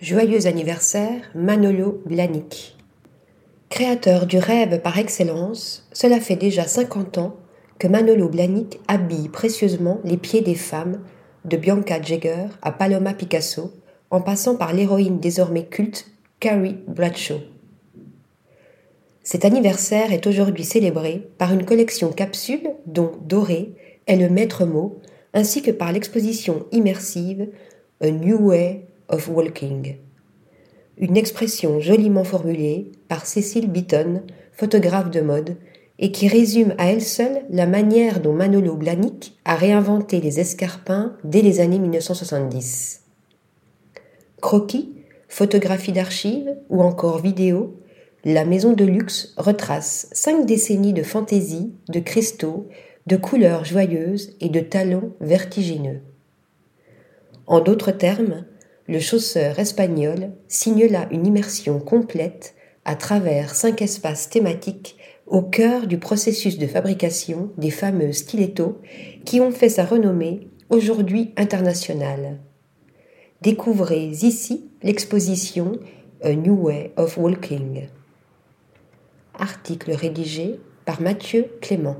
Joyeux anniversaire Manolo Blahnik. Créateur du rêve par excellence, cela fait déjà 50 ans que Manolo Blahnik habille précieusement les pieds des femmes, de Bianca Jagger à Paloma Picasso, en passant par l'héroïne désormais culte Carrie Bradshaw. Cet anniversaire est aujourd'hui célébré par une collection capsule dont Doré est le maître mot, ainsi que par l'exposition immersive A New Way of Walking. Une expression joliment formulée par Cécile Beaton, photographe de mode, et qui résume à elle seule la manière dont Manolo Blahnik a réinventé les escarpins dès les années 1970. Croquis, photographie d'archives ou encore vidéo, la maison de luxe retrace cinq décennies de fantaisie, de cristaux, de couleurs joyeuses et de talons vertigineux. En d'autres termes, le chausseur espagnol signe là une immersion complète à travers cinq espaces thématiques au cœur du processus de fabrication des fameux stilettos qui ont fait sa renommée aujourd'hui internationale. Découvrez ici l'exposition A New Way of Walking. Article rédigé par Mathieu Clément.